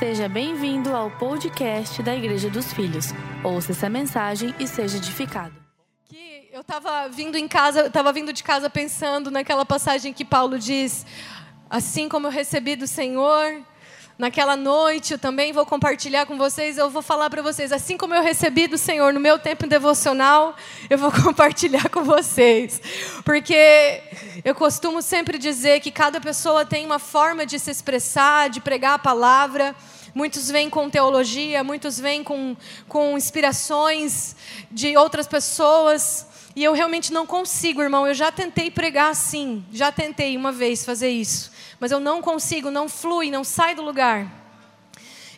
Seja bem-vindo ao podcast da Igreja dos Filhos. Ouça essa mensagem e seja edificado. Que eu estava vindo em casa, estava vindo de casa pensando naquela passagem que Paulo diz: assim como eu recebi do Senhor, naquela noite eu também vou compartilhar com vocês, eu vou falar para vocês, assim como eu recebi do Senhor no meu tempo devocional, eu vou compartilhar com vocês. Porque eu costumo sempre dizer que cada pessoa tem uma forma de se expressar, de pregar a palavra. Muitos vêm com teologia, muitos vêm com, com inspirações de outras pessoas. E eu realmente não consigo, irmão. Eu já tentei pregar assim, já tentei uma vez fazer isso mas eu não consigo, não flui, não sai do lugar.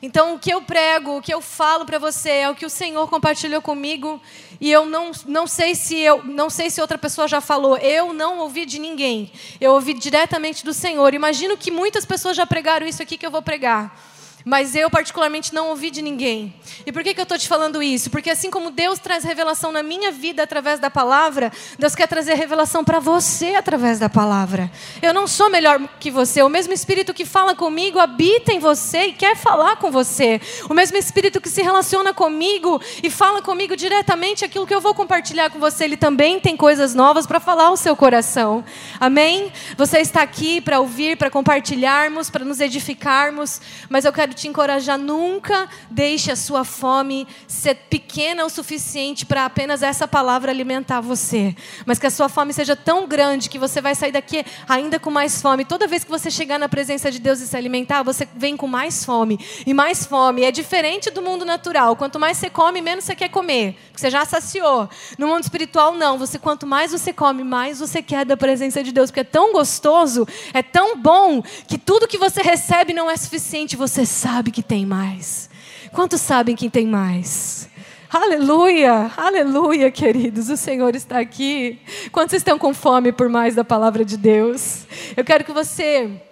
Então, o que eu prego, o que eu falo para você é o que o Senhor compartilhou comigo e eu não, não sei se eu não sei se outra pessoa já falou. Eu não ouvi de ninguém. Eu ouvi diretamente do Senhor. Imagino que muitas pessoas já pregaram isso aqui que eu vou pregar. Mas eu, particularmente, não ouvi de ninguém. E por que, que eu estou te falando isso? Porque assim como Deus traz revelação na minha vida através da palavra, Deus quer trazer revelação para você através da palavra. Eu não sou melhor que você. O mesmo Espírito que fala comigo habita em você e quer falar com você. O mesmo Espírito que se relaciona comigo e fala comigo diretamente aquilo que eu vou compartilhar com você, ele também tem coisas novas para falar ao seu coração. Amém? Você está aqui para ouvir, para compartilharmos, para nos edificarmos, mas eu quero quero te encorajar, nunca deixe a sua fome ser pequena o suficiente para apenas essa palavra alimentar você. Mas que a sua fome seja tão grande que você vai sair daqui ainda com mais fome. Toda vez que você chegar na presença de Deus e se alimentar, você vem com mais fome. E mais fome. É diferente do mundo natural. Quanto mais você come, menos você quer comer. Porque você já saciou. No mundo espiritual, não. Você, quanto mais você come, mais você quer da presença de Deus. Porque é tão gostoso, é tão bom, que tudo que você recebe não é suficiente. Você sabe que tem mais. Quantos sabem que tem mais? Aleluia, aleluia, queridos. O Senhor está aqui. Quantos estão com fome por mais da palavra de Deus? Eu quero que você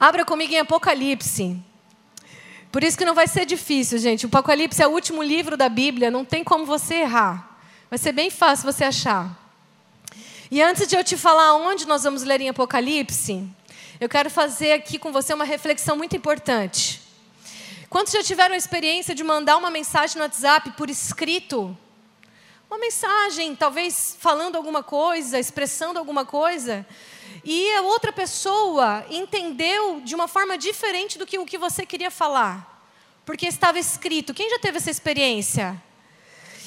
abra comigo em Apocalipse. Por isso que não vai ser difícil, gente. O Apocalipse é o último livro da Bíblia, não tem como você errar. Vai ser bem fácil você achar. E antes de eu te falar onde nós vamos ler em Apocalipse, eu quero fazer aqui com você uma reflexão muito importante. Quantos já tiveram a experiência de mandar uma mensagem no WhatsApp por escrito? Uma mensagem, talvez falando alguma coisa, expressando alguma coisa, e a outra pessoa entendeu de uma forma diferente do que o que você queria falar, porque estava escrito. Quem já teve essa experiência?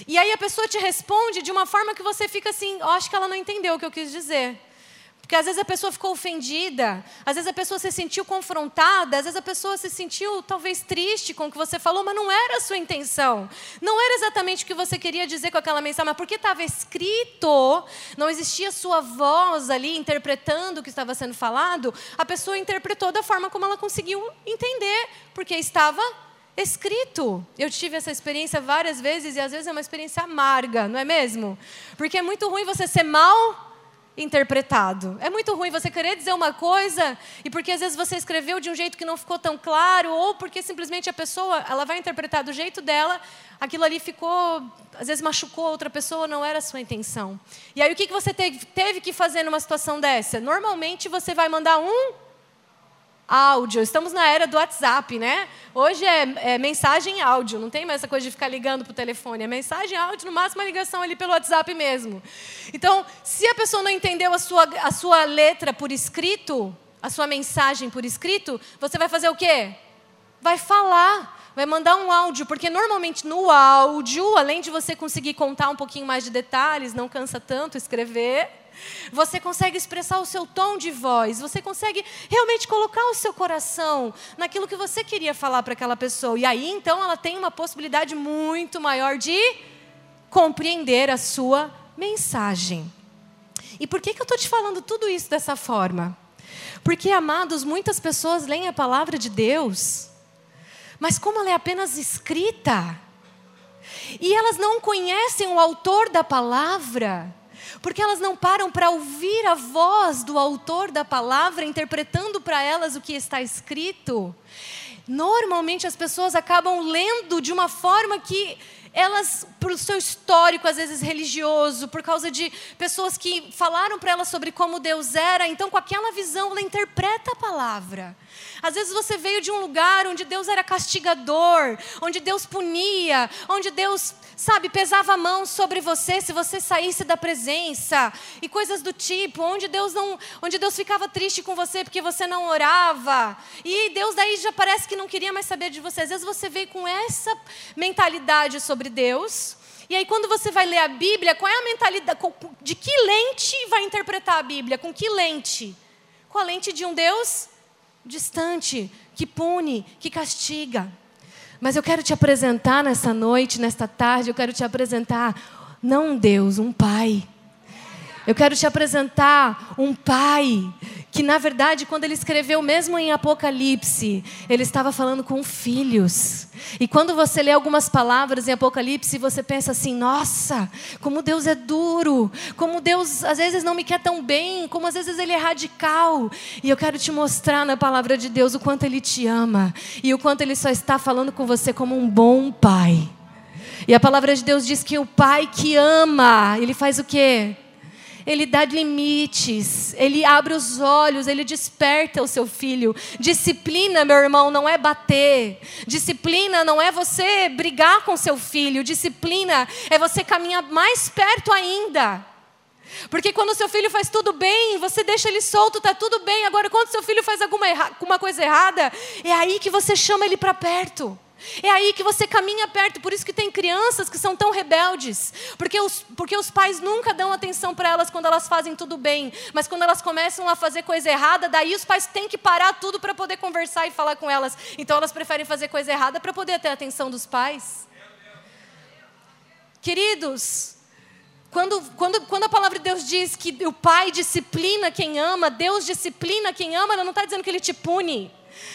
E aí a pessoa te responde de uma forma que você fica assim, oh, acho que ela não entendeu o que eu quis dizer. Porque às vezes a pessoa ficou ofendida, às vezes a pessoa se sentiu confrontada, às vezes a pessoa se sentiu talvez triste com o que você falou, mas não era a sua intenção. Não era exatamente o que você queria dizer com aquela mensagem, mas porque estava escrito, não existia sua voz ali interpretando o que estava sendo falado, a pessoa interpretou da forma como ela conseguiu entender, porque estava escrito. Eu tive essa experiência várias vezes e às vezes é uma experiência amarga, não é mesmo? Porque é muito ruim você ser mal interpretado. É muito ruim você querer dizer uma coisa e porque às vezes você escreveu de um jeito que não ficou tão claro ou porque simplesmente a pessoa ela vai interpretar do jeito dela, aquilo ali ficou, às vezes machucou outra pessoa, não era a sua intenção. E aí o que você teve, teve que fazer numa situação dessa? Normalmente você vai mandar um áudio. Estamos na era do WhatsApp, né? Hoje é, é mensagem áudio, não tem mais essa coisa de ficar ligando para o telefone. É mensagem áudio, no máximo uma ligação ali pelo WhatsApp mesmo. Então, se a pessoa não entendeu a sua, a sua letra por escrito, a sua mensagem por escrito, você vai fazer o quê? Vai falar vai mandar um áudio, porque normalmente no áudio, além de você conseguir contar um pouquinho mais de detalhes, não cansa tanto escrever, você consegue expressar o seu tom de voz, você consegue realmente colocar o seu coração naquilo que você queria falar para aquela pessoa. E aí então ela tem uma possibilidade muito maior de compreender a sua mensagem. E por que, que eu estou te falando tudo isso dessa forma? Porque, amados, muitas pessoas leem a palavra de Deus, mas como ela é apenas escrita, e elas não conhecem o autor da palavra, porque elas não param para ouvir a voz do autor da palavra interpretando para elas o que está escrito. Normalmente as pessoas acabam lendo de uma forma que elas, por seu histórico, às vezes religioso, por causa de pessoas que falaram para ela sobre como Deus era, então com aquela visão ela interpreta a palavra. Às vezes você veio de um lugar onde Deus era castigador, onde Deus punia, onde Deus, sabe, pesava a mão sobre você se você saísse da presença e coisas do tipo, onde Deus não, onde Deus ficava triste com você porque você não orava. E Deus daí já parece que não queria mais saber de você. Às vezes você veio com essa mentalidade sobre Deus. E aí, quando você vai ler a Bíblia, qual é a mentalidade? De que lente vai interpretar a Bíblia? Com que lente? Com a lente de um Deus distante, que pune, que castiga. Mas eu quero te apresentar nessa noite, nesta tarde, eu quero te apresentar não um Deus, um Pai. Eu quero te apresentar um Pai que na verdade, quando ele escreveu mesmo em Apocalipse, ele estava falando com filhos. E quando você lê algumas palavras em Apocalipse, você pensa assim: nossa, como Deus é duro, como Deus às vezes não me quer tão bem, como às vezes ele é radical. E eu quero te mostrar na palavra de Deus o quanto ele te ama e o quanto ele só está falando com você como um bom pai. E a palavra de Deus diz que o pai que ama, ele faz o quê? Ele dá limites, ele abre os olhos, ele desperta o seu filho. Disciplina, meu irmão, não é bater. Disciplina não é você brigar com seu filho. Disciplina é você caminhar mais perto ainda. Porque quando seu filho faz tudo bem, você deixa ele solto, tá tudo bem. Agora, quando seu filho faz alguma, alguma coisa errada, é aí que você chama ele para perto. É aí que você caminha perto, por isso que tem crianças que são tão rebeldes, porque os, porque os pais nunca dão atenção para elas quando elas fazem tudo bem, mas quando elas começam a fazer coisa errada, daí os pais têm que parar tudo para poder conversar e falar com elas. Então elas preferem fazer coisa errada para poder ter a atenção dos pais. Queridos, quando, quando, quando a palavra de Deus diz que o pai disciplina quem ama, Deus disciplina quem ama, ela não está dizendo que ele te pune.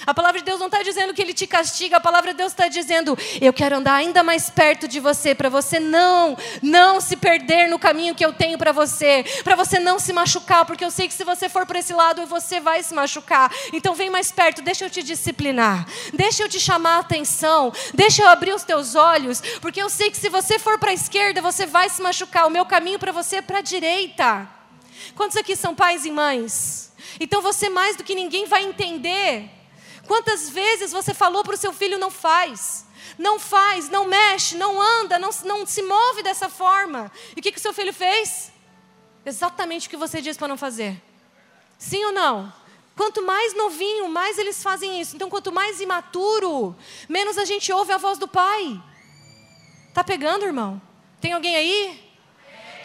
A palavra de Deus não está dizendo que Ele te castiga, a palavra de Deus está dizendo: eu quero andar ainda mais perto de você, para você não, não se perder no caminho que eu tenho para você, para você não se machucar, porque eu sei que se você for para esse lado, você vai se machucar. Então vem mais perto, deixa eu te disciplinar, deixa eu te chamar a atenção, deixa eu abrir os teus olhos, porque eu sei que se você for para a esquerda, você vai se machucar. O meu caminho para você é para a direita. Quantos aqui são pais e mães? Então você mais do que ninguém vai entender Quantas vezes você falou para o seu filho não faz? Não faz, não mexe, não anda, não, não se move dessa forma. E o que, que o seu filho fez? Exatamente o que você disse para não fazer. Sim ou não? Quanto mais novinho, mais eles fazem isso. Então, quanto mais imaturo, menos a gente ouve a voz do pai. Tá pegando, irmão? Tem alguém aí?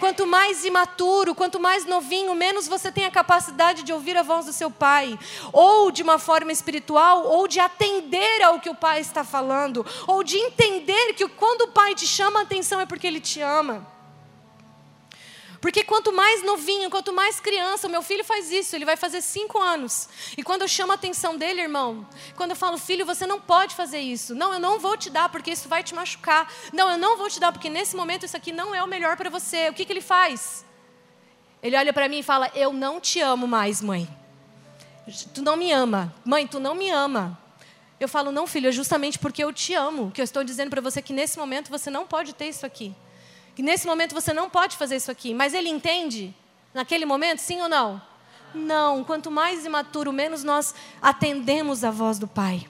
Quanto mais imaturo, quanto mais novinho, menos você tem a capacidade de ouvir a voz do seu pai, ou de uma forma espiritual, ou de atender ao que o pai está falando, ou de entender que quando o pai te chama a atenção é porque ele te ama. Porque quanto mais novinho, quanto mais criança, o meu filho faz isso, ele vai fazer cinco anos. E quando eu chamo a atenção dele, irmão, quando eu falo, filho, você não pode fazer isso. Não, eu não vou te dar porque isso vai te machucar. Não, eu não vou te dar porque nesse momento isso aqui não é o melhor para você. O que, que ele faz? Ele olha para mim e fala: Eu não te amo mais, mãe. Tu não me ama. Mãe, tu não me ama. Eu falo: Não, filho, é justamente porque eu te amo que eu estou dizendo para você que nesse momento você não pode ter isso aqui que nesse momento você não pode fazer isso aqui, mas ele entende naquele momento, sim ou não? Não, quanto mais imaturo, menos nós atendemos a voz do Pai.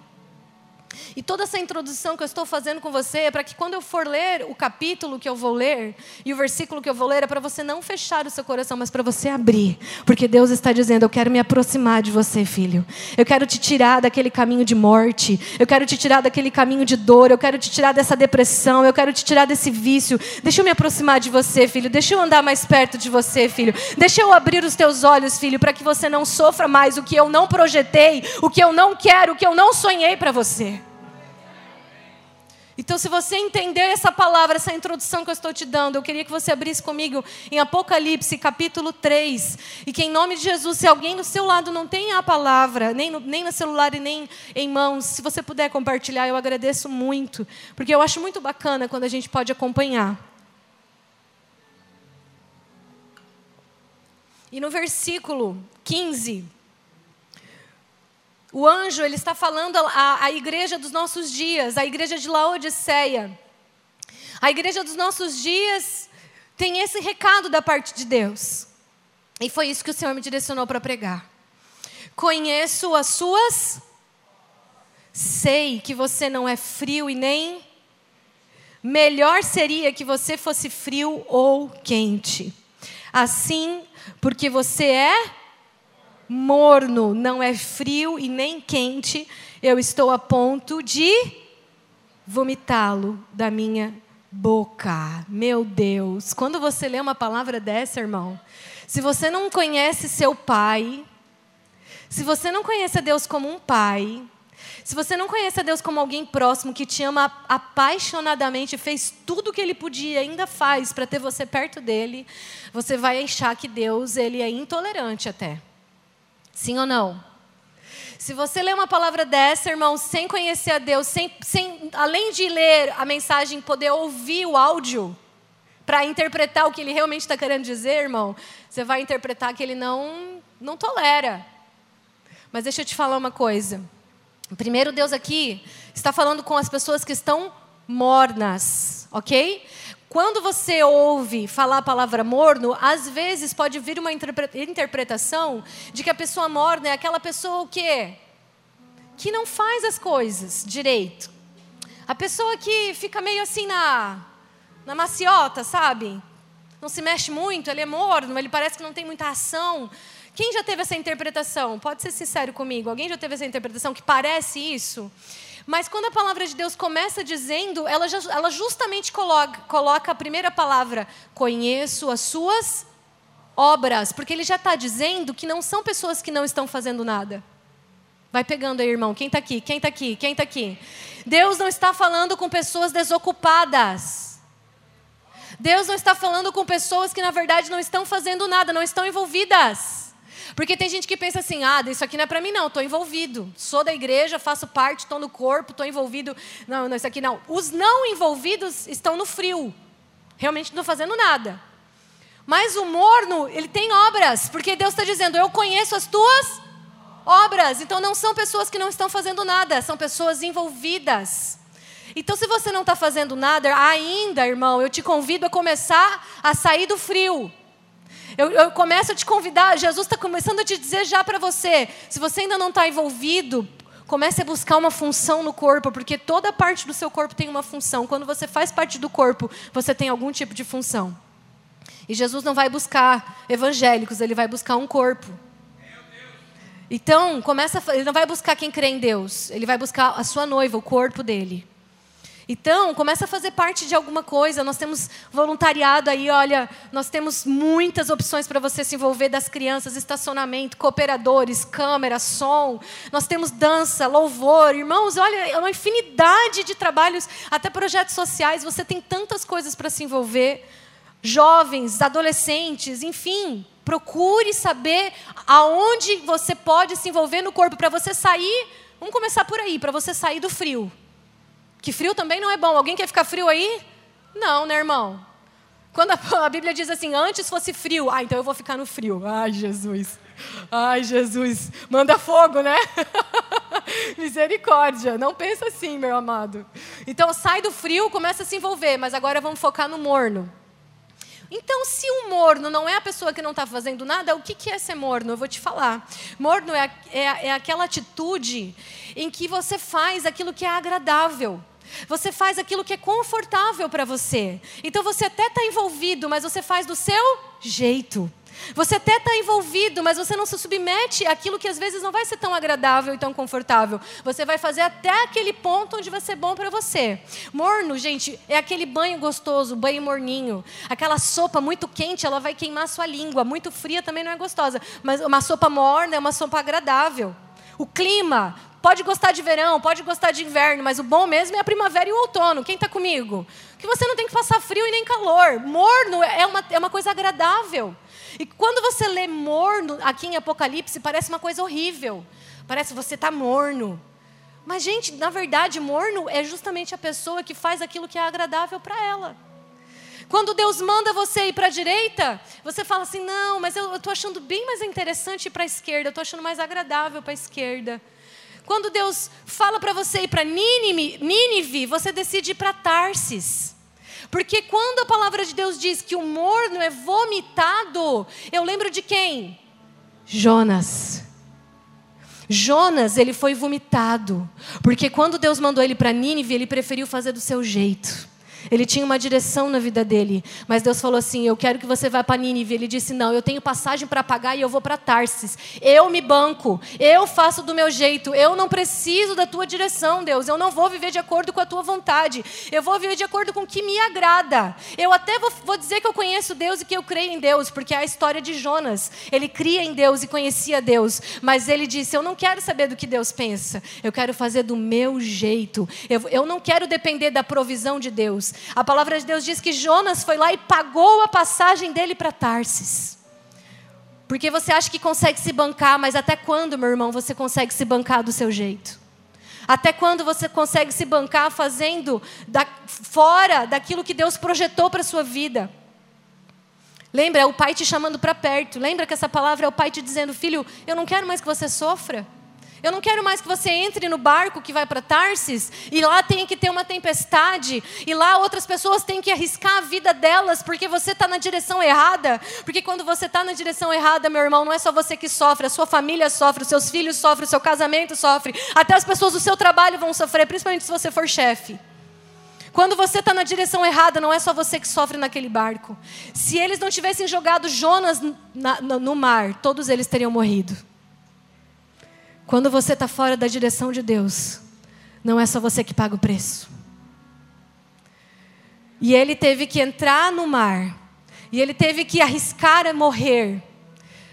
E toda essa introdução que eu estou fazendo com você é para que quando eu for ler o capítulo que eu vou ler e o versículo que eu vou ler é para você não fechar o seu coração, mas para você abrir, porque Deus está dizendo: eu quero me aproximar de você, filho. Eu quero te tirar daquele caminho de morte, eu quero te tirar daquele caminho de dor, eu quero te tirar dessa depressão, eu quero te tirar desse vício. Deixa eu me aproximar de você, filho. Deixa eu andar mais perto de você, filho. Deixa eu abrir os teus olhos, filho, para que você não sofra mais o que eu não projetei, o que eu não quero, o que eu não sonhei para você. Então, se você entendeu essa palavra, essa introdução que eu estou te dando, eu queria que você abrisse comigo em Apocalipse, capítulo 3. E que, em nome de Jesus, se alguém do seu lado não tem a palavra, nem no, nem no celular e nem em mãos, se você puder compartilhar, eu agradeço muito. Porque eu acho muito bacana quando a gente pode acompanhar. E no versículo 15. O anjo, ele está falando à, igreja dos nossos dias, a igreja de Laodiceia. A igreja dos nossos dias tem esse recado da parte de Deus. E foi isso que o Senhor me direcionou para pregar. Conheço as suas. Sei que você não é frio e nem. Melhor seria que você fosse frio ou quente. Assim, porque você é morno, não é frio e nem quente, eu estou a ponto de vomitá-lo da minha boca. Meu Deus, quando você lê uma palavra dessa, irmão, se você não conhece seu pai, se você não conhece a Deus como um pai, se você não conhece a Deus como alguém próximo que te ama apaixonadamente, fez tudo o que ele podia, ainda faz para ter você perto dele, você vai achar que Deus ele é intolerante até. Sim ou não? Se você lê uma palavra dessa, irmão, sem conhecer a Deus, sem, sem, além de ler a mensagem, poder ouvir o áudio para interpretar o que ele realmente está querendo dizer, irmão, você vai interpretar que ele não, não tolera. Mas deixa eu te falar uma coisa. Primeiro, Deus aqui está falando com as pessoas que estão mornas, ok? Quando você ouve falar a palavra morno, às vezes pode vir uma interpretação de que a pessoa morna é aquela pessoa o quê? Que não faz as coisas direito. A pessoa que fica meio assim na, na maciota, sabe? Não se mexe muito, ele é morno, ele parece que não tem muita ação. Quem já teve essa interpretação? Pode ser sincero comigo. Alguém já teve essa interpretação que parece isso? Mas quando a palavra de Deus começa dizendo, ela, já, ela justamente coloca, coloca a primeira palavra: conheço as suas obras, porque ele já está dizendo que não são pessoas que não estão fazendo nada. Vai pegando aí, irmão. Quem está aqui? Quem está aqui? Quem está aqui? Deus não está falando com pessoas desocupadas. Deus não está falando com pessoas que, na verdade, não estão fazendo nada, não estão envolvidas. Porque tem gente que pensa assim: ah, isso aqui não é para mim, não, estou envolvido. Sou da igreja, faço parte, estou no corpo, estou envolvido. Não, não, isso aqui não. Os não envolvidos estão no frio. Realmente não fazendo nada. Mas o morno, ele tem obras, porque Deus está dizendo: eu conheço as tuas obras. Então não são pessoas que não estão fazendo nada, são pessoas envolvidas. Então, se você não está fazendo nada ainda, irmão, eu te convido a começar a sair do frio. Eu, eu começo a te convidar, Jesus está começando a te dizer já para você, se você ainda não está envolvido, comece a buscar uma função no corpo, porque toda parte do seu corpo tem uma função. Quando você faz parte do corpo, você tem algum tipo de função. E Jesus não vai buscar evangélicos, ele vai buscar um corpo. Então, começa, ele não vai buscar quem crê em Deus, ele vai buscar a sua noiva, o corpo dele. Então, começa a fazer parte de alguma coisa. Nós temos voluntariado aí, olha, nós temos muitas opções para você se envolver das crianças, estacionamento, cooperadores, câmera, som. Nós temos dança, louvor. Irmãos, olha, é uma infinidade de trabalhos, até projetos sociais. Você tem tantas coisas para se envolver. Jovens, adolescentes, enfim, procure saber aonde você pode se envolver no corpo para você sair. Vamos começar por aí, para você sair do frio. Que frio também não é bom. Alguém quer ficar frio aí? Não, né, irmão? Quando a, a Bíblia diz assim, antes fosse frio, ah, então eu vou ficar no frio. Ai, Jesus. Ai, Jesus. Manda fogo, né? Misericórdia. Não pensa assim, meu amado. Então sai do frio, começa a se envolver, mas agora vamos focar no morno. Então, se o morno não é a pessoa que não está fazendo nada, o que, que é ser morno? Eu vou te falar. Morno é, é, é aquela atitude em que você faz aquilo que é agradável. Você faz aquilo que é confortável para você. Então você até está envolvido, mas você faz do seu jeito. Você até está envolvido, mas você não se submete àquilo que às vezes não vai ser tão agradável e tão confortável. Você vai fazer até aquele ponto onde vai ser bom para você. Morno, gente, é aquele banho gostoso, banho morninho. Aquela sopa muito quente, ela vai queimar sua língua. Muito fria também não é gostosa. Mas uma sopa morna é uma sopa agradável. O clima, Pode gostar de verão, pode gostar de inverno, mas o bom mesmo é a primavera e o outono. Quem está comigo? Que você não tem que passar frio e nem calor. Morno é uma, é uma coisa agradável. E quando você lê morno aqui em Apocalipse, parece uma coisa horrível. Parece você está morno. Mas, gente, na verdade, morno é justamente a pessoa que faz aquilo que é agradável para ela. Quando Deus manda você ir para a direita, você fala assim: não, mas eu estou achando bem mais interessante ir para a esquerda, eu estou achando mais agradável para a esquerda. Quando Deus fala para você ir para Nínive, você decide ir para Tarsis. Porque quando a palavra de Deus diz que o morno é vomitado, eu lembro de quem? Jonas. Jonas, ele foi vomitado, porque quando Deus mandou ele para Nínive, ele preferiu fazer do seu jeito. Ele tinha uma direção na vida dele. Mas Deus falou assim: Eu quero que você vá para Nínive. Ele disse: Não, eu tenho passagem para pagar e eu vou para Tarsis. Eu me banco. Eu faço do meu jeito. Eu não preciso da tua direção, Deus. Eu não vou viver de acordo com a tua vontade. Eu vou viver de acordo com o que me agrada. Eu até vou, vou dizer que eu conheço Deus e que eu creio em Deus, porque é a história de Jonas. Ele cria em Deus e conhecia Deus. Mas ele disse: Eu não quero saber do que Deus pensa. Eu quero fazer do meu jeito. Eu, eu não quero depender da provisão de Deus. A palavra de Deus diz que Jonas foi lá e pagou a passagem dele para Tarsis. Porque você acha que consegue se bancar, mas até quando, meu irmão, você consegue se bancar do seu jeito? Até quando você consegue se bancar fazendo da, fora daquilo que Deus projetou para a sua vida? Lembra, é o pai te chamando para perto. Lembra que essa palavra é o pai te dizendo: Filho, eu não quero mais que você sofra. Eu não quero mais que você entre no barco que vai para Tarsis e lá tem que ter uma tempestade e lá outras pessoas têm que arriscar a vida delas porque você está na direção errada. Porque quando você está na direção errada, meu irmão, não é só você que sofre, a sua família sofre, os seus filhos sofrem, o seu casamento sofre, até as pessoas do seu trabalho vão sofrer, principalmente se você for chefe. Quando você está na direção errada, não é só você que sofre naquele barco. Se eles não tivessem jogado Jonas na, no mar, todos eles teriam morrido. Quando você está fora da direção de Deus, não é só você que paga o preço. E ele teve que entrar no mar, e ele teve que arriscar a morrer,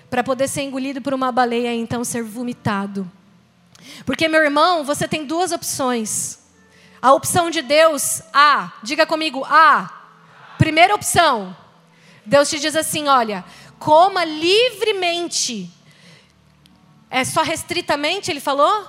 para poder ser engolido por uma baleia e então ser vomitado. Porque, meu irmão, você tem duas opções. A opção de Deus, A, diga comigo, A. Primeira opção, Deus te diz assim: olha, coma livremente é só restritamente, ele falou?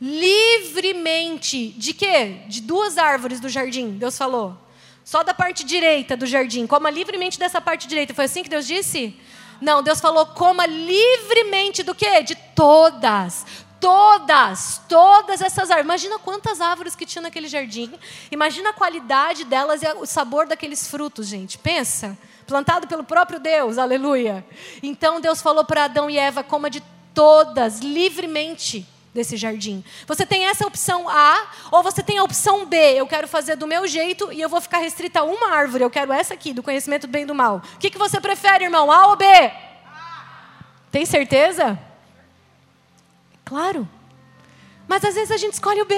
Livremente. De quê? De duas árvores do jardim, Deus falou. Só da parte direita do jardim. Coma livremente dessa parte direita. Foi assim que Deus disse? Não, Deus falou: coma livremente do quê? De todas. Todas, todas essas árvores. Imagina quantas árvores que tinha naquele jardim. Imagina a qualidade delas e o sabor daqueles frutos, gente. Pensa. Plantado pelo próprio Deus, aleluia. Então Deus falou para Adão e Eva: coma de todas livremente desse jardim. Você tem essa opção A ou você tem a opção B. Eu quero fazer do meu jeito e eu vou ficar restrita a uma árvore. Eu quero essa aqui, do conhecimento do bem e do mal. O que, que você prefere, irmão? A ou B? Tem certeza? Claro. Mas às vezes a gente escolhe o B.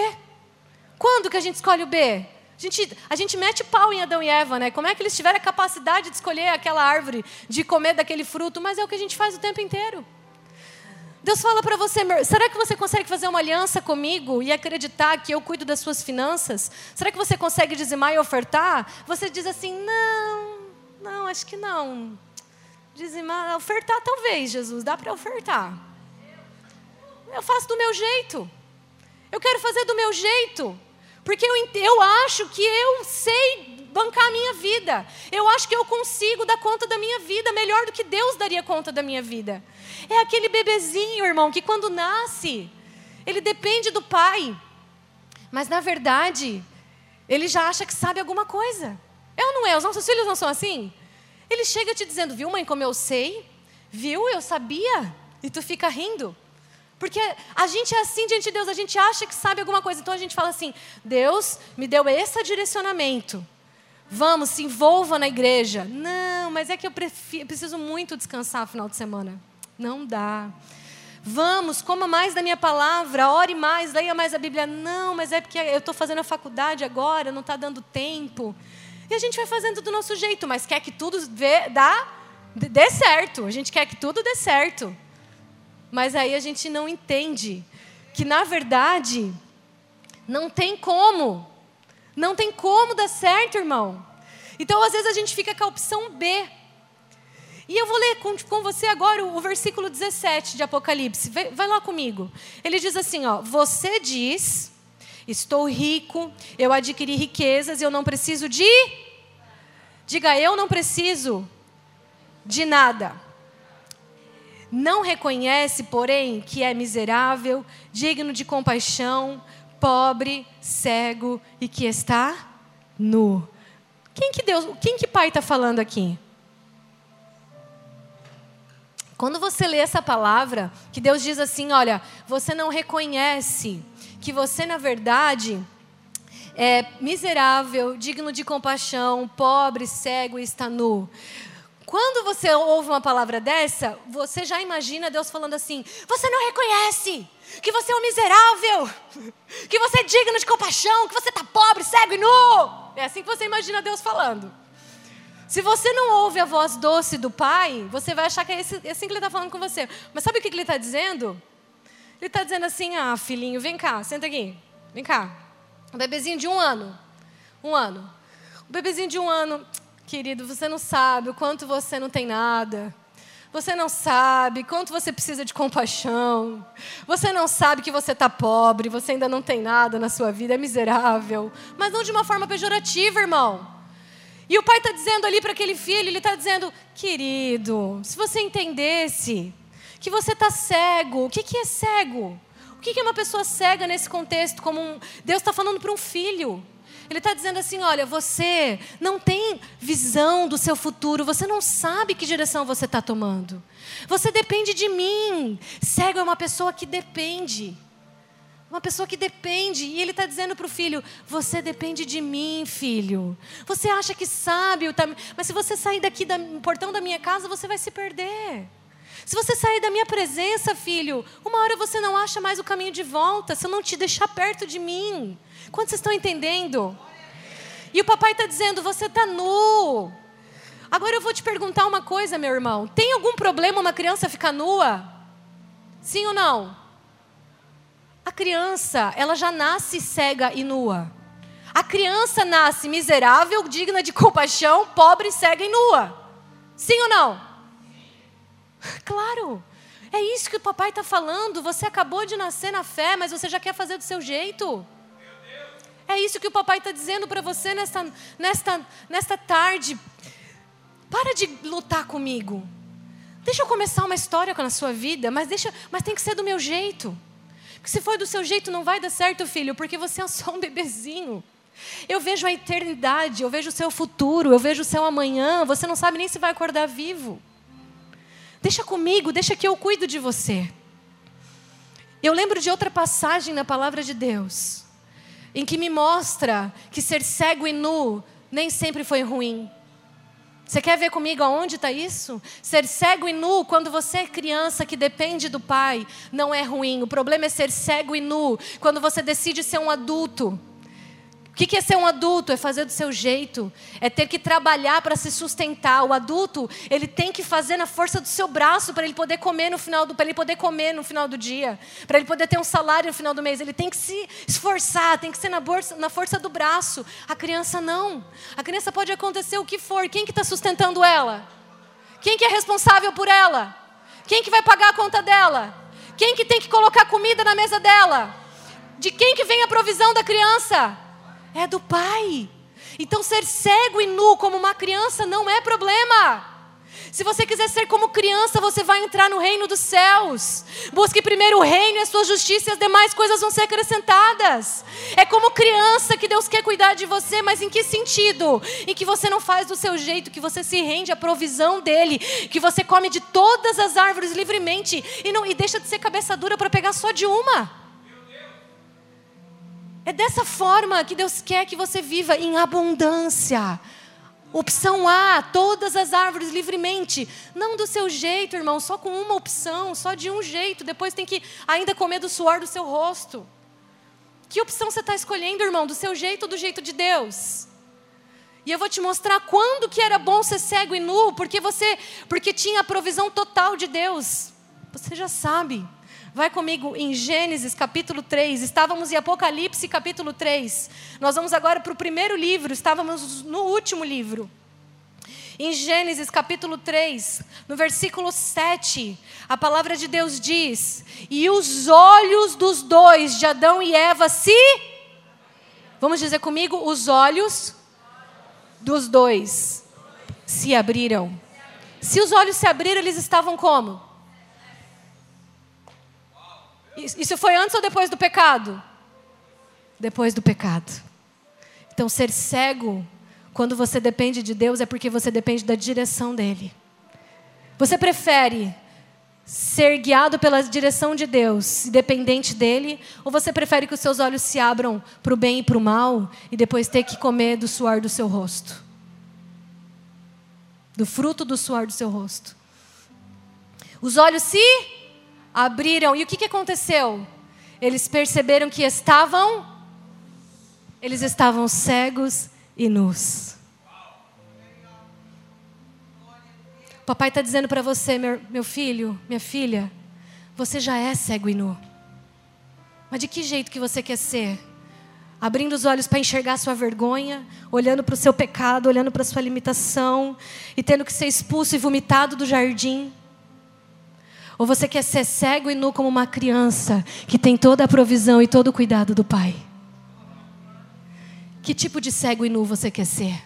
Quando que a gente escolhe o B? A gente, a gente mete pau em Adão e Eva, né? Como é que eles tiveram a capacidade de escolher aquela árvore, de comer daquele fruto? Mas é o que a gente faz o tempo inteiro. Deus fala para você, será que você consegue fazer uma aliança comigo e acreditar que eu cuido das suas finanças? Será que você consegue dizimar e ofertar? Você diz assim, não, não, acho que não. Dizimar, ofertar talvez, Jesus, dá para ofertar. Eu faço do meu jeito. Eu quero fazer do meu jeito. Porque eu, eu acho que eu sei bancar a minha vida. Eu acho que eu consigo dar conta da minha vida melhor do que Deus daria conta da minha vida. É aquele bebezinho, irmão, que quando nasce, ele depende do pai. Mas na verdade, ele já acha que sabe alguma coisa. É ou não é? Os nossos filhos não são assim? Ele chega te dizendo, viu, mãe, como eu sei? Viu, eu sabia? E tu fica rindo. Porque a gente é assim diante de Deus, a gente acha que sabe alguma coisa. Então a gente fala assim: Deus me deu esse direcionamento. Vamos, se envolva na igreja. Não, mas é que eu preciso muito descansar no final de semana. Não dá. Vamos, coma mais da minha palavra, ore mais, leia mais a Bíblia. Não, mas é porque eu estou fazendo a faculdade agora, não está dando tempo. E a gente vai fazendo do nosso jeito, mas quer que tudo vê, dá, dê certo. A gente quer que tudo dê certo. Mas aí a gente não entende que, na verdade, não tem como. Não tem como dar certo, irmão. Então, às vezes, a gente fica com a opção B. E eu vou ler com, com você agora o, o, versículo 17 de Apocalipse. Vai, vai lá comigo. Ele diz assim: ó, Você diz, estou rico, eu adquiri riquezas eu não preciso de. Diga, eu não preciso de nada. Não reconhece, porém, que é miserável, digno de compaixão, pobre, cego e que está nu. Quem que Deus, quem que pai está falando aqui? Quando você lê essa palavra, que Deus diz assim: olha, você não reconhece que você, na verdade, é miserável, digno de compaixão, pobre, cego e está nu. Quando você ouve uma palavra dessa, você já imagina Deus falando assim: você não reconhece que você é um miserável, que você é digno de compaixão, que você está pobre, cego e nu. É assim que você imagina Deus falando. Se você não ouve a voz doce do Pai, você vai achar que é, esse, é assim que Ele está falando com você. Mas sabe o que Ele está dizendo? Ele está dizendo assim: ah, filhinho, vem cá, senta aqui, vem cá. Um bebezinho de um ano. Um ano. Um bebezinho de um ano, querido, você não sabe o quanto você não tem nada. Você não sabe quanto você precisa de compaixão. Você não sabe que você está pobre, você ainda não tem nada na sua vida, é miserável. Mas não de uma forma pejorativa, irmão. E o pai está dizendo ali para aquele filho, ele está dizendo, querido, se você entendesse que você está cego, o que, que é cego? O que, que é uma pessoa cega nesse contexto? Como um, Deus está falando para um filho. Ele está dizendo assim: olha, você não tem visão do seu futuro, você não sabe que direção você está tomando. Você depende de mim. Cego é uma pessoa que depende. Uma pessoa que depende. E ele está dizendo para o filho: Você depende de mim, filho. Você acha que sabe, mas se você sair daqui do portão da minha casa, você vai se perder. Se você sair da minha presença, filho, uma hora você não acha mais o caminho de volta, se eu não te deixar perto de mim. Quantos estão entendendo? E o papai está dizendo: você está nu. Agora eu vou te perguntar uma coisa, meu irmão: tem algum problema uma criança ficar nua? Sim ou não? A criança, ela já nasce cega e nua. A criança nasce miserável, digna de compaixão, pobre, cega e nua. Sim ou não? Claro. É isso que o papai está falando. Você acabou de nascer na fé, mas você já quer fazer do seu jeito. É isso que o papai está dizendo para você nesta, nesta, nesta tarde. Para de lutar comigo. Deixa eu começar uma história na sua vida, mas, deixa, mas tem que ser do meu jeito. Porque se for do seu jeito, não vai dar certo, filho, porque você é só um bebezinho. Eu vejo a eternidade, eu vejo o seu futuro, eu vejo o seu amanhã. Você não sabe nem se vai acordar vivo. Deixa comigo, deixa que eu cuido de você. Eu lembro de outra passagem na palavra de Deus em que me mostra que ser cego e nu nem sempre foi ruim. Você quer ver comigo aonde está isso? Ser cego e nu, quando você é criança que depende do pai, não é ruim. O problema é ser cego e nu, quando você decide ser um adulto o que é ser um adulto? É fazer do seu jeito, é ter que trabalhar para se sustentar. O adulto, ele tem que fazer na força do seu braço para ele poder comer no final do, para ele poder comer no final do dia, para ele poder ter um salário no final do mês. Ele tem que se esforçar, tem que ser na, bolsa, na força do braço. A criança não. A criança pode acontecer o que for. Quem que está sustentando ela? Quem que é responsável por ela? Quem que vai pagar a conta dela? Quem que tem que colocar comida na mesa dela? De quem que vem a provisão da criança? É do Pai. Então, ser cego e nu como uma criança não é problema. Se você quiser ser como criança, você vai entrar no reino dos céus. Busque primeiro o reino e a sua justiça, e as demais coisas vão ser acrescentadas. É como criança que Deus quer cuidar de você, mas em que sentido? Em que você não faz do seu jeito, que você se rende à provisão dele, que você come de todas as árvores livremente e, não, e deixa de ser cabeça dura para pegar só de uma. É dessa forma que Deus quer que você viva em abundância. Opção A, todas as árvores livremente. Não do seu jeito, irmão, só com uma opção, só de um jeito. Depois tem que ainda comer do suor do seu rosto. Que opção você está escolhendo, irmão? Do seu jeito ou do jeito de Deus? E eu vou te mostrar quando que era bom ser cego e nu, porque você, porque tinha a provisão total de Deus. Você já sabe. Vai comigo em Gênesis capítulo 3. Estávamos em Apocalipse capítulo 3. Nós vamos agora para o primeiro livro, estávamos no último livro. Em Gênesis capítulo 3, no versículo 7, a palavra de Deus diz: E os olhos dos dois, de Adão e Eva, se. Vamos dizer comigo: os olhos dos dois se abriram. Se os olhos se abriram, eles estavam como? Isso foi antes ou depois do pecado? Depois do pecado. Então, ser cego Quando você depende de Deus, é porque você depende da direção dEle. Você prefere ser guiado pela direção de Deus, dependente dele, ou você prefere que os seus olhos se abram para o bem e para o mal e depois ter que comer do suor do seu rosto? Do fruto do suor do seu rosto. Os olhos se abriram, e o que, que aconteceu? Eles perceberam que estavam, eles estavam cegos e nus. Papai está dizendo para você, meu, meu filho, minha filha, você já é cego e nu. Mas de que jeito que você quer ser? Abrindo os olhos para enxergar sua vergonha, olhando para o seu pecado, olhando para a sua limitação e tendo que ser expulso e vomitado do jardim? Ou você quer ser cego e nu como uma criança que tem toda a provisão e todo o cuidado do Pai? Que tipo de cego e nu você quer ser?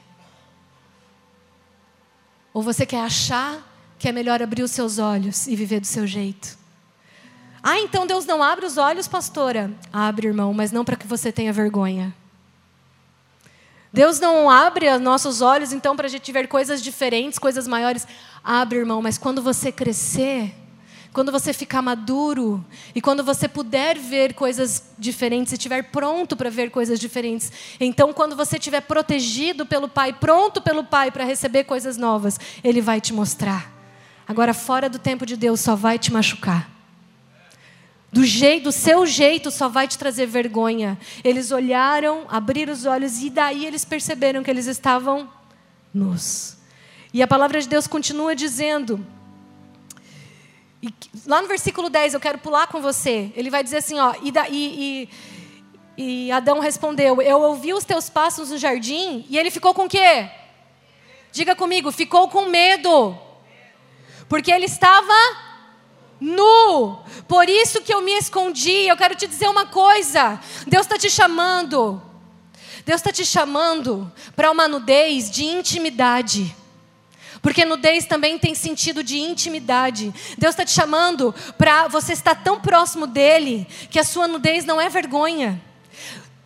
Ou você quer achar que é melhor abrir os seus olhos e viver do seu jeito? Ah, então Deus não abre os olhos, pastora? Abre, irmão, mas não para que você tenha vergonha. Deus não abre os nossos olhos, então, para a gente ver coisas diferentes, coisas maiores. Abre, irmão, mas quando você crescer, quando você ficar maduro e quando você puder ver coisas diferentes, e estiver pronto para ver coisas diferentes, então quando você estiver protegido pelo Pai, pronto pelo Pai para receber coisas novas, Ele vai te mostrar. Agora, fora do tempo de Deus, só vai te machucar. Do jeito, do seu jeito, só vai te trazer vergonha. Eles olharam, abriram os olhos e daí eles perceberam que eles estavam nus. E a palavra de Deus continua dizendo: e, lá no versículo 10, eu quero pular com você. Ele vai dizer assim: ó, e, da, e, e, e Adão respondeu: Eu ouvi os teus passos no jardim, e ele ficou com o quê? Diga comigo, ficou com medo. Porque ele estava nu. Por isso que eu me escondi. Eu quero te dizer uma coisa: Deus está te chamando. Deus está te chamando para uma nudez de intimidade. Porque nudez também tem sentido de intimidade. Deus está te chamando para você estar tão próximo dele que a sua nudez não é vergonha.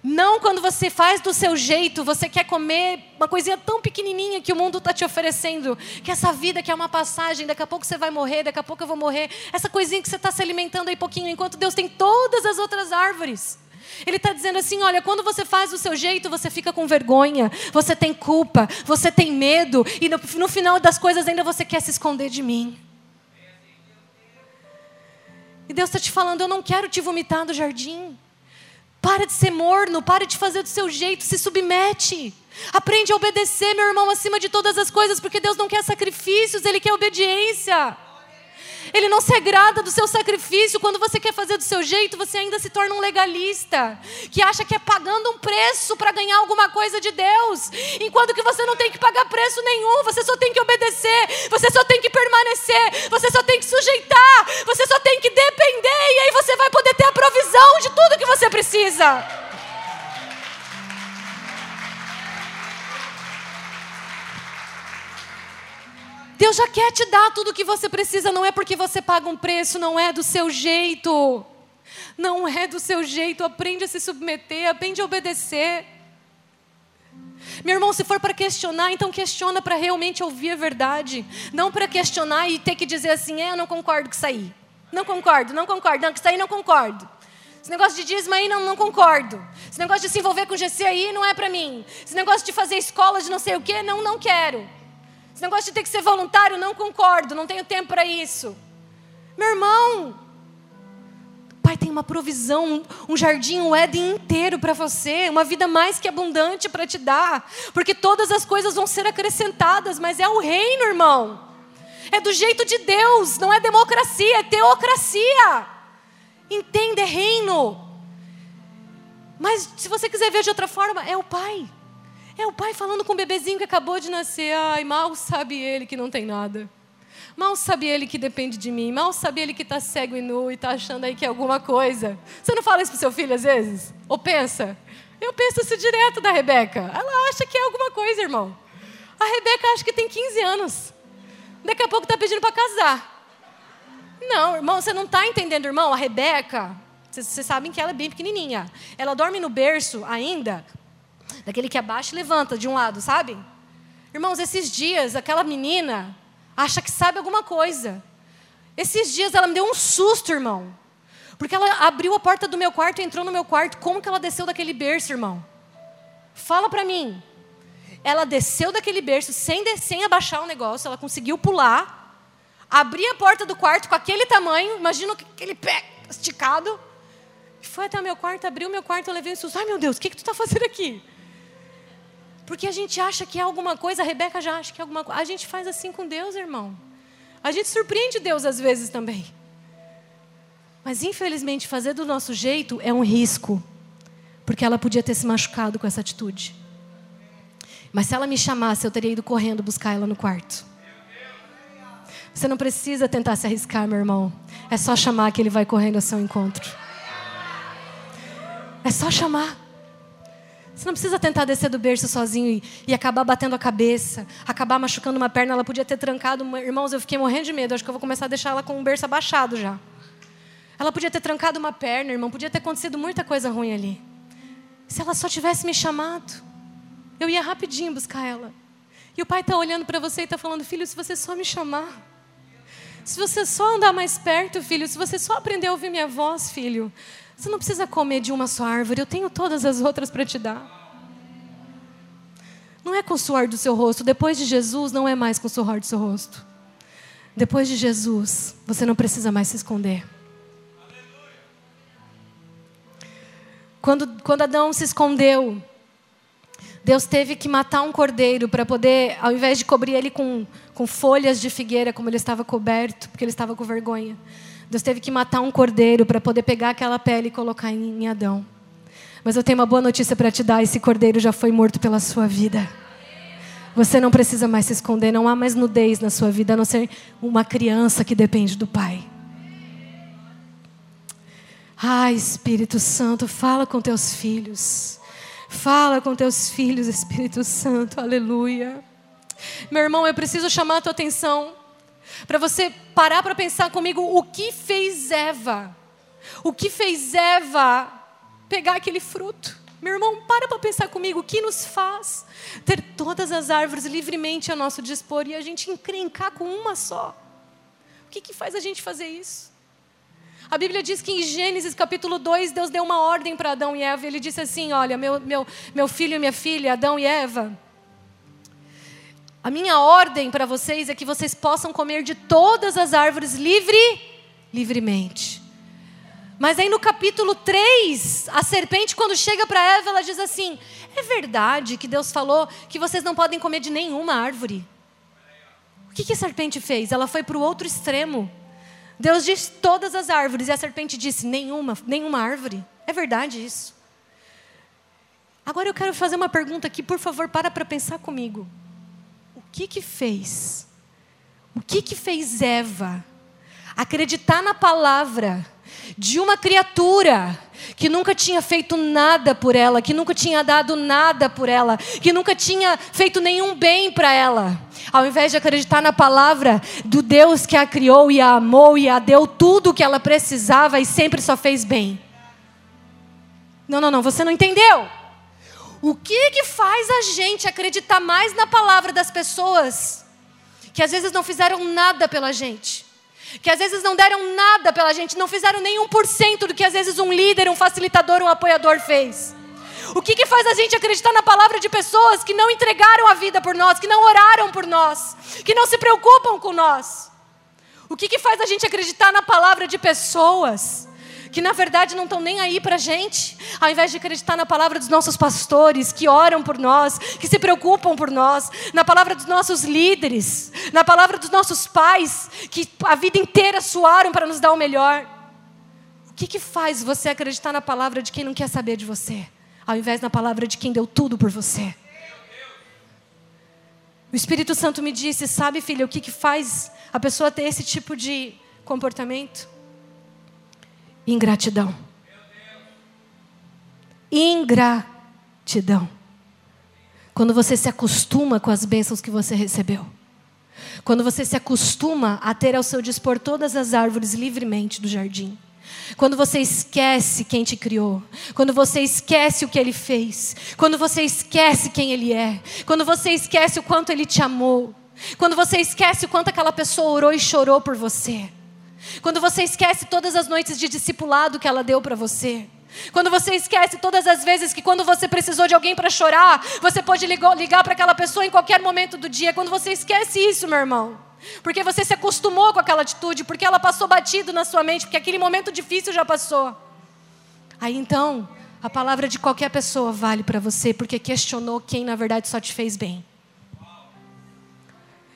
Não quando você faz do seu jeito, você quer comer uma coisinha tão pequenininha que o mundo está te oferecendo, que essa vida que é uma passagem, daqui a pouco você vai morrer, daqui a pouco eu vou morrer, essa coisinha que você está se alimentando aí pouquinho, enquanto Deus tem todas as outras árvores. Ele está dizendo assim: olha, quando você faz do seu jeito, você fica com vergonha, você tem culpa, você tem medo, e no, no final das coisas ainda você quer se esconder de mim. E Deus está te falando: eu não quero te vomitar do jardim. Para de ser morno, para de fazer do seu jeito, se submete. Aprende a obedecer, meu irmão, acima de todas as coisas, porque Deus não quer sacrifícios, Ele quer obediência. Ele não se agrada do seu sacrifício. Quando você quer fazer do seu jeito, você ainda se torna um legalista, que acha que é pagando um preço para ganhar alguma coisa de Deus. Enquanto que você não tem que pagar preço nenhum, você só tem que obedecer, você só tem que permanecer, você só tem que sujeitar, você só tem que depender, e aí você vai poder ter a provisão de tudo que você precisa. Deus já quer te dar tudo o que você precisa, não é porque você paga um preço, não é do seu jeito. Não é do seu jeito, aprende a se submeter, aprende a obedecer. Meu irmão, se for para questionar, então questiona para realmente ouvir a verdade. Não para questionar e ter que dizer assim, é, eu não concordo com isso aí. Não concordo, não concordo, não, com isso aí não concordo. Esse negócio de dízimo aí não, não concordo. Esse negócio de se envolver com GC aí não é para mim. Esse negócio de fazer escola de não sei o quê, não, não quero. Esse negócio de ter que ser voluntário, não concordo, não tenho tempo para isso. Meu irmão, Pai tem uma provisão, um jardim, um Éden inteiro para você, uma vida mais que abundante para te dar, porque todas as coisas vão ser acrescentadas, mas é o reino, irmão. É do jeito de Deus, não é democracia, é teocracia. Entenda, é reino. Mas se você quiser ver de outra forma, é o Pai. É o pai falando com o bebezinho que acabou de nascer. Ai, mal sabe ele que não tem nada. Mal sabe ele que depende de mim. Mal sabe ele que está cego e nu e está achando aí que é alguma coisa. Você não fala isso para seu filho às vezes? Ou pensa? Eu penso isso direto da Rebeca. Ela acha que é alguma coisa, irmão. A Rebeca acha que tem 15 anos. Daqui a pouco está pedindo para casar. Não, irmão, você não está entendendo, irmão. A Rebeca, vocês sabem que ela é bem pequenininha. Ela dorme no berço ainda Daquele que abaixa e levanta de um lado, sabe? Irmãos, esses dias, aquela menina acha que sabe alguma coisa. Esses dias ela me deu um susto, irmão. Porque ela abriu a porta do meu quarto e entrou no meu quarto. Como que ela desceu daquele berço, irmão? Fala para mim. Ela desceu daquele berço sem, sem abaixar o negócio, ela conseguiu pular, abrir a porta do quarto com aquele tamanho, imagina aquele pé esticado. Foi até o meu quarto, abriu o meu quarto, eu levei um susto. Ai meu Deus, o que, que tu está fazendo aqui? Porque a gente acha que é alguma coisa, a Rebeca já acha que é alguma coisa. A gente faz assim com Deus, irmão. A gente surpreende Deus às vezes também. Mas infelizmente fazer do nosso jeito é um risco. Porque ela podia ter se machucado com essa atitude. Mas se ela me chamasse, eu teria ido correndo buscar ela no quarto. Você não precisa tentar se arriscar, meu irmão. É só chamar que ele vai correndo ao seu encontro. É só chamar. Você não precisa tentar descer do berço sozinho e, e, acabar batendo a cabeça, acabar machucando uma perna. Ela podia ter trancado. Irmãos, eu fiquei morrendo de medo. Acho que eu vou começar a deixar ela com o berço abaixado já. Ela podia ter trancado uma perna, irmão. Podia ter acontecido muita coisa ruim ali. Se ela só tivesse me chamado, eu ia rapidinho buscar ela. E o pai está olhando para você e está falando: Filho, se você só me chamar. Se você só andar mais perto, filho, se você só aprender a ouvir minha voz, filho, você não precisa comer de uma só árvore, eu tenho todas as outras para te dar. Não é com o suor do seu rosto, depois de Jesus, não é mais com o suor do seu rosto. Depois de Jesus, você não precisa mais se esconder. Quando, quando Adão se escondeu, Deus teve que matar um cordeiro para poder, ao invés de cobrir ele com, com folhas de figueira, como ele estava coberto, porque ele estava com vergonha. Deus teve que matar um cordeiro para poder pegar aquela pele e colocar em, Adão. Mas eu tenho uma boa notícia para te dar: esse cordeiro já foi morto pela sua vida. Você não precisa mais se esconder, não há mais nudez na sua vida, a não ser uma criança que depende do Pai. Ai, Espírito Santo, fala com teus filhos. Fala com teus filhos, Espírito Santo, aleluia. Meu irmão, eu preciso chamar a tua atenção para você parar para pensar comigo o que fez Eva. O que fez Eva pegar aquele fruto? Meu irmão, para para pensar comigo, o que nos faz ter todas as árvores livremente a nosso dispor e a gente encrencar com uma só? O que, que faz a gente fazer isso? A Bíblia diz que em Gênesis capítulo 2, Deus deu uma ordem para Adão e Eva. Ele disse assim: Olha, meu, meu, meu filho e minha filha, Adão e Eva, a minha ordem para vocês é que vocês possam comer de todas as árvores livre, livremente. Mas aí no capítulo 3, a serpente, quando chega para Eva, ela diz assim: É verdade que Deus falou que vocês não podem comer de nenhuma árvore? O que, que a serpente fez? Ela foi para o outro extremo. Deus disse todas as árvores e a serpente disse nenhuma, nenhuma árvore. É verdade isso. Agora eu quero fazer uma pergunta aqui, por favor, para para pensar comigo. Que que fez? O que que fez Eva acreditar na palavra de uma criatura que nunca tinha feito nada por ela, que nunca tinha dado nada por ela, que nunca tinha feito nenhum bem para ela. Ao invés de acreditar na palavra do Deus que a criou e a amou e a deu tudo o que ela precisava e sempre só fez bem. Não, não, não, você não entendeu. O que que faz a gente acreditar mais na palavra das pessoas que às vezes não fizeram nada pela gente? que às vezes não deram nada pela gente, não fizeram nem um por cento do que às vezes um líder, um facilitador, um apoiador fez. O que, que faz a gente acreditar na palavra de pessoas que não entregaram a vida por nós, que não oraram por nós, que não se preocupam com nós? O que, que faz a gente acreditar na palavra de pessoas que na verdade não estão nem aí para a gente, ao invés de acreditar na palavra dos nossos pastores, que oram por nós, que se preocupam por nós, na palavra dos nossos líderes, na palavra dos nossos pais, que a vida inteira suaram para nos dar o melhor. O que, que faz você acreditar na palavra de quem não quer saber de você, ao invés na palavra de quem deu tudo por você? O Espírito Santo me disse, sabe, filha, o que, que faz a pessoa ter esse tipo de comportamento? Ingratidão. Ingratidão. Quando você se acostuma com as bênçãos que você recebeu. Quando você se acostuma a ter ao seu dispor todas as árvores livremente do jardim. Quando você esquece quem te criou, quando você esquece o que ele fez, quando você esquece quem ele é, quando você esquece o quanto ele te amou, quando você esquece o quanto aquela pessoa orou e chorou por você, quando você esquece todas as noites de discipulado que ela deu para você, quando você esquece todas as vezes que quando você precisou de alguém para chorar, você pode ligar para aquela pessoa em qualquer momento do dia, quando você esquece isso, meu irmão. Porque você se acostumou com aquela atitude, porque ela passou batido na sua mente, porque aquele momento difícil já passou. Aí então, a palavra de qualquer pessoa vale para você, porque questionou quem na verdade só te fez bem.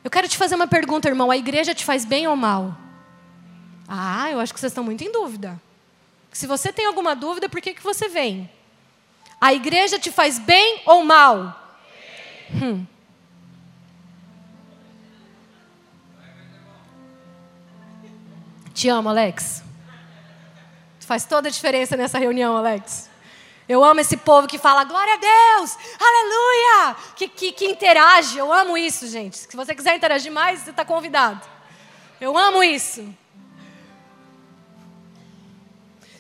Eu quero te fazer uma pergunta, irmão: a igreja te faz bem ou mal? Ah, eu acho que vocês estão muito em dúvida. Se você tem alguma dúvida, por que, que você vem? A igreja te faz bem ou mal? Hum. Te amo, Alex. Faz toda a diferença nessa reunião, Alex. Eu amo esse povo que fala glória a Deus, aleluia, que, que, que interage. Eu amo isso, gente. Se você quiser interagir mais, você está convidado. Eu amo isso.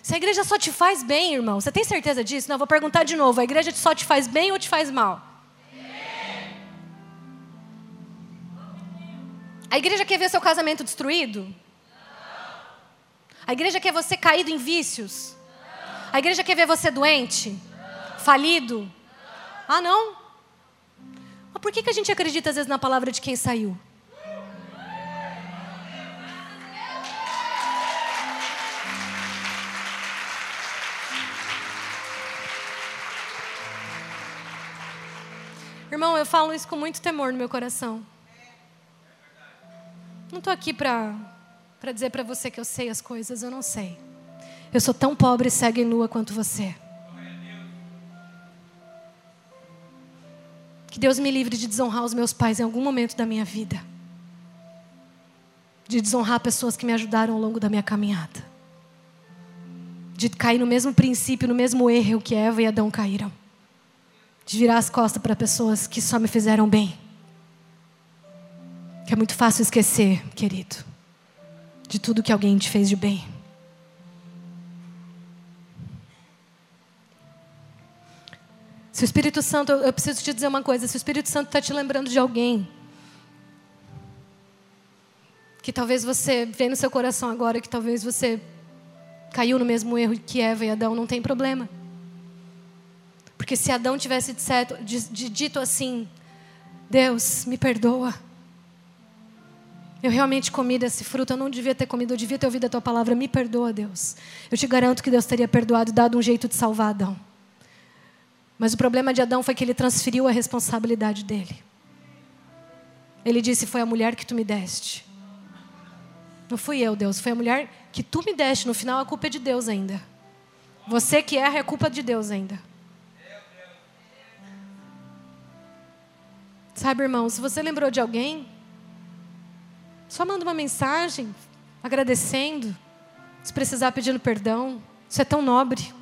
Se a igreja só te faz bem, irmão, você tem certeza disso? Não, vou perguntar de novo. A igreja só te faz bem ou te faz mal? A igreja quer ver seu casamento destruído? A igreja quer você caído em vícios? A igreja quer ver você doente? Falido? Ah, não? Mas por que, que a gente acredita às vezes na palavra de quem saiu? Irmão, eu falo isso com muito temor no meu coração. Não estou aqui para dizer para você que eu sei as coisas, eu não sei. Eu sou tão pobre, cega e nua quanto você. Que Deus me livre de desonrar os meus pais em algum momento da minha vida. De desonrar pessoas que me ajudaram ao longo da minha caminhada. De cair no mesmo princípio, no mesmo erro que Eva e Adão caíram. De virar as costas para pessoas que só me fizeram bem. Que é muito fácil esquecer, querido de tudo que alguém te fez de bem. Se o Espírito Santo, eu preciso te dizer uma coisa: se o Espírito Santo está te lembrando de alguém, que talvez você vê no seu coração agora, que talvez você caiu no mesmo erro que Eva e Adão, não tem problema. Porque se Adão tivesse dito assim: Deus, me perdoa. Eu realmente comi desse fruto, eu não devia ter comido, eu devia ter ouvido a tua palavra. Me perdoa, Deus. Eu te garanto que Deus teria perdoado e dado um jeito de salvar Adão. Mas o problema de Adão foi que ele transferiu a responsabilidade dele. Ele disse: Foi a mulher que tu me deste. Não fui eu, Deus, foi a mulher que tu me deste. No final, a culpa é de Deus ainda. Você que erra é culpa de Deus ainda. Sabe, irmão, se você lembrou de alguém, só manda uma mensagem agradecendo, se precisar pedindo perdão. Isso é tão nobre.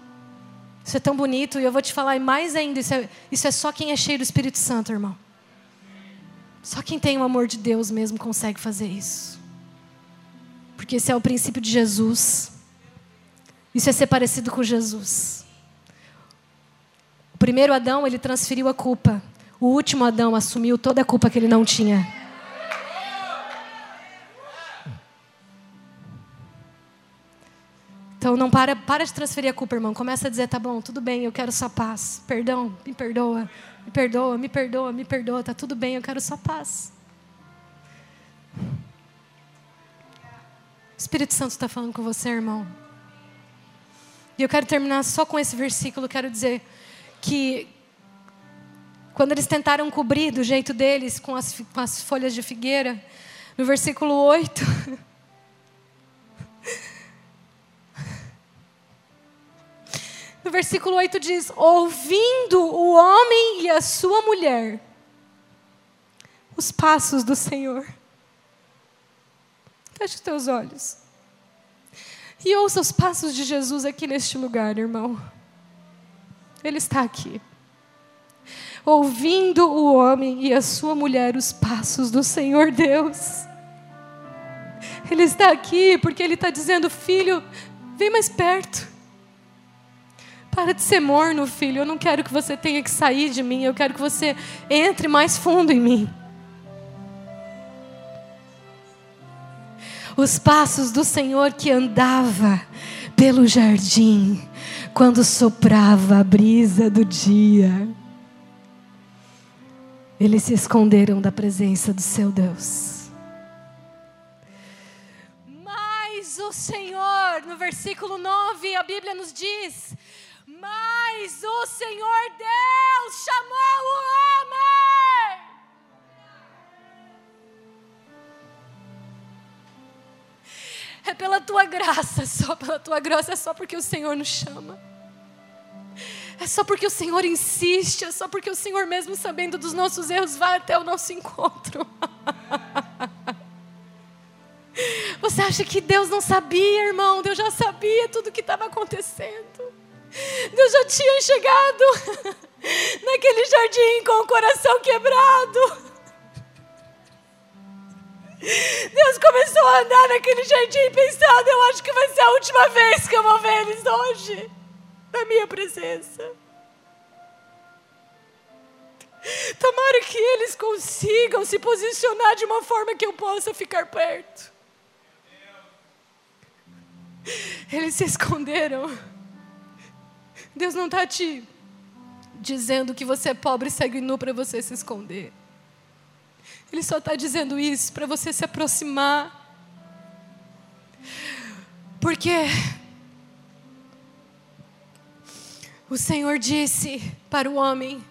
Isso é tão bonito. E eu vou te falar, mais ainda, isso é, isso é só quem é cheio do Espírito Santo, irmão. Só quem tem o amor de Deus mesmo consegue fazer isso. Porque esse é o princípio de Jesus. Isso é ser parecido com Jesus. O primeiro Adão, ele transferiu a culpa. O último Adão assumiu toda a culpa que ele não tinha. Então não para, para de transferir a culpa, irmão. Começa a dizer, tá bom, tudo bem, eu quero só paz. Perdão, me perdoa, me perdoa, me perdoa, me perdoa, tá tudo bem, eu quero só paz. O Espírito Santo está falando com você, irmão. E eu quero terminar só com esse versículo. Quero dizer que quando eles tentaram cobrir do jeito deles com as, com as folhas de figueira, no versículo 8. No versículo 8 diz: Ouvindo o homem e a sua mulher os passos do Senhor. Feche os teus olhos. E ouça os passos de Jesus aqui neste lugar, irmão. Ele está aqui. Ouvindo o homem e a sua mulher os passos do Senhor Deus. Ele está aqui porque Ele está dizendo: Filho, Vem mais perto. Para de ser morno, filho. Eu não quero que você tenha que sair de mim. Eu quero que você entre mais fundo em mim. Os passos do Senhor que andava pelo jardim quando soprava a brisa do dia. Eles se esconderam da presença do seu Deus. Mas o Senhor, no versículo 9, a Bíblia nos diz: mas o Senhor Deus chamou o homem. É pela tua graça, só pela tua graça, é só porque o Senhor nos chama. É só porque o Senhor insiste, é só porque o Senhor, mesmo sabendo dos nossos erros, vai até o nosso encontro. Você acha que Deus não sabia, irmão? Deus já sabia tudo o que estava acontecendo. Deus já tinha chegado naquele jardim com o coração quebrado. Deus começou a andar naquele jardim pensando: eu acho que vai ser a última vez que eu vou ver eles hoje, na minha presença. Tomara que eles consigam se posicionar de uma forma que eu possa ficar perto. Eles se esconderam. Deus não está te dizendo que você é pobre e segue nu para você se esconder. Ele só está dizendo isso para você se aproximar. Porque o Senhor disse para o homem: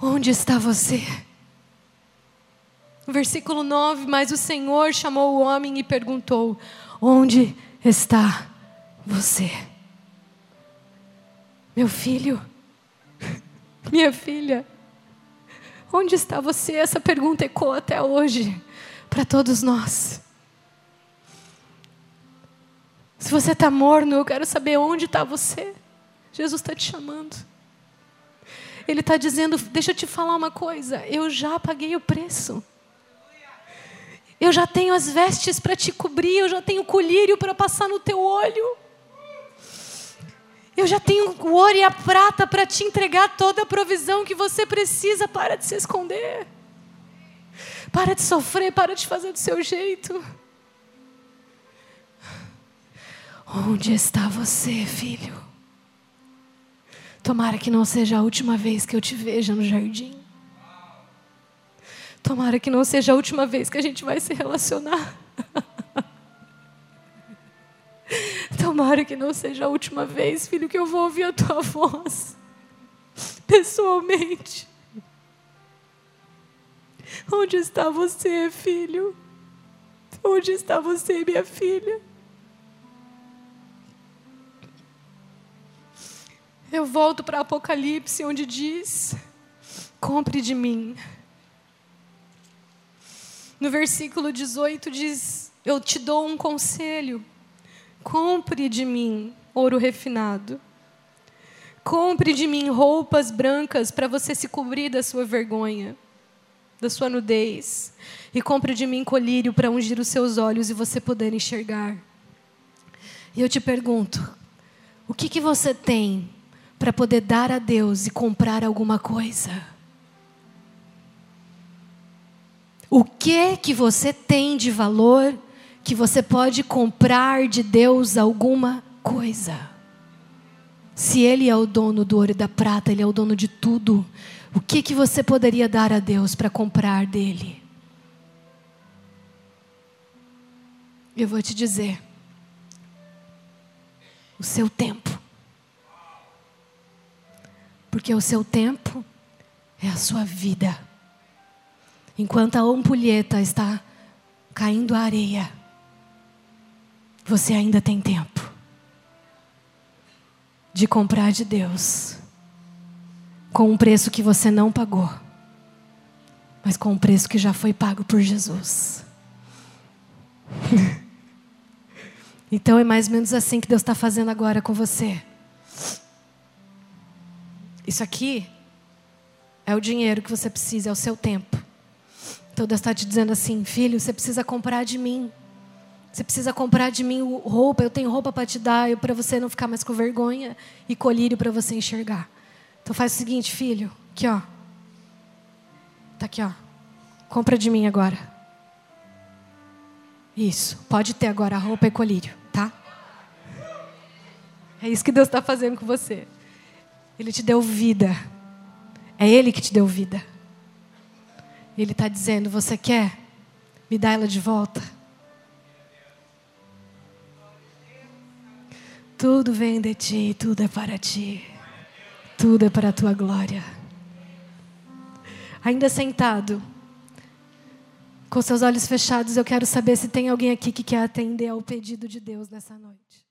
Onde está você? Versículo 9: Mas o Senhor chamou o homem e perguntou: Onde está você? Meu filho, minha filha, onde está você? Essa pergunta ecoa até hoje para todos nós. Se você está morno, eu quero saber onde está você. Jesus está te chamando. Ele está dizendo: Deixa eu te falar uma coisa. Eu já paguei o preço. Eu já tenho as vestes para te cobrir. Eu já tenho colírio para passar no teu olho. Eu já tenho o ouro e a prata para te entregar toda a provisão que você precisa. Para de se esconder. Para de sofrer, para de fazer do seu jeito. Onde está você, filho? Tomara que não seja a última vez que eu te veja no jardim. Tomara que não seja a última vez que a gente vai se relacionar. Tomara que não seja a última vez, filho, que eu vou ouvir a tua voz, pessoalmente. Onde está você, filho? Onde está você, minha filha? Eu volto para Apocalipse, onde diz: compre de mim. No versículo 18 diz: Eu te dou um conselho Compre de mim ouro refinado. Compre de mim roupas brancas para você se cobrir da sua vergonha, da sua nudez. E compre de mim colírio para ungir os seus olhos e você poder enxergar. E eu te pergunto: o que, que você tem para poder dar a Deus e comprar alguma coisa? O que que você tem de valor que você pode comprar de Deus alguma coisa. Se Ele é o dono do ouro e da prata, Ele é o dono de tudo. O que, que você poderia dar a Deus para comprar dele? Eu vou te dizer: o seu tempo. Porque o seu tempo é a sua vida. Enquanto a ampulheta está caindo a areia, você ainda tem tempo de comprar de Deus com um preço que você não pagou, mas com um preço que já foi pago por Jesus. então é mais ou menos assim que Deus está fazendo agora com você. Isso aqui é o dinheiro que você precisa, é o seu tempo. Então Deus está te dizendo assim, filho, você precisa comprar de mim Você precisa comprar de mim roupa, eu tenho roupa para te dar, para você não ficar mais com vergonha e colírio para você enxergar. Então faz o seguinte, filho, aqui ó. Tá aqui ó. Compra de mim agora. Isso, pode ter agora roupa e colírio, tá? É isso que Deus está fazendo com você. Ele te deu vida. É Ele que te deu vida. Ele está dizendo: Você quer? Me dá ela de volta. Tudo vem de ti, tudo é para ti. Tudo é para a tua glória. Ainda sentado, com seus olhos fechados, eu quero saber se tem alguém aqui que quer atender ao pedido de Deus nessa noite.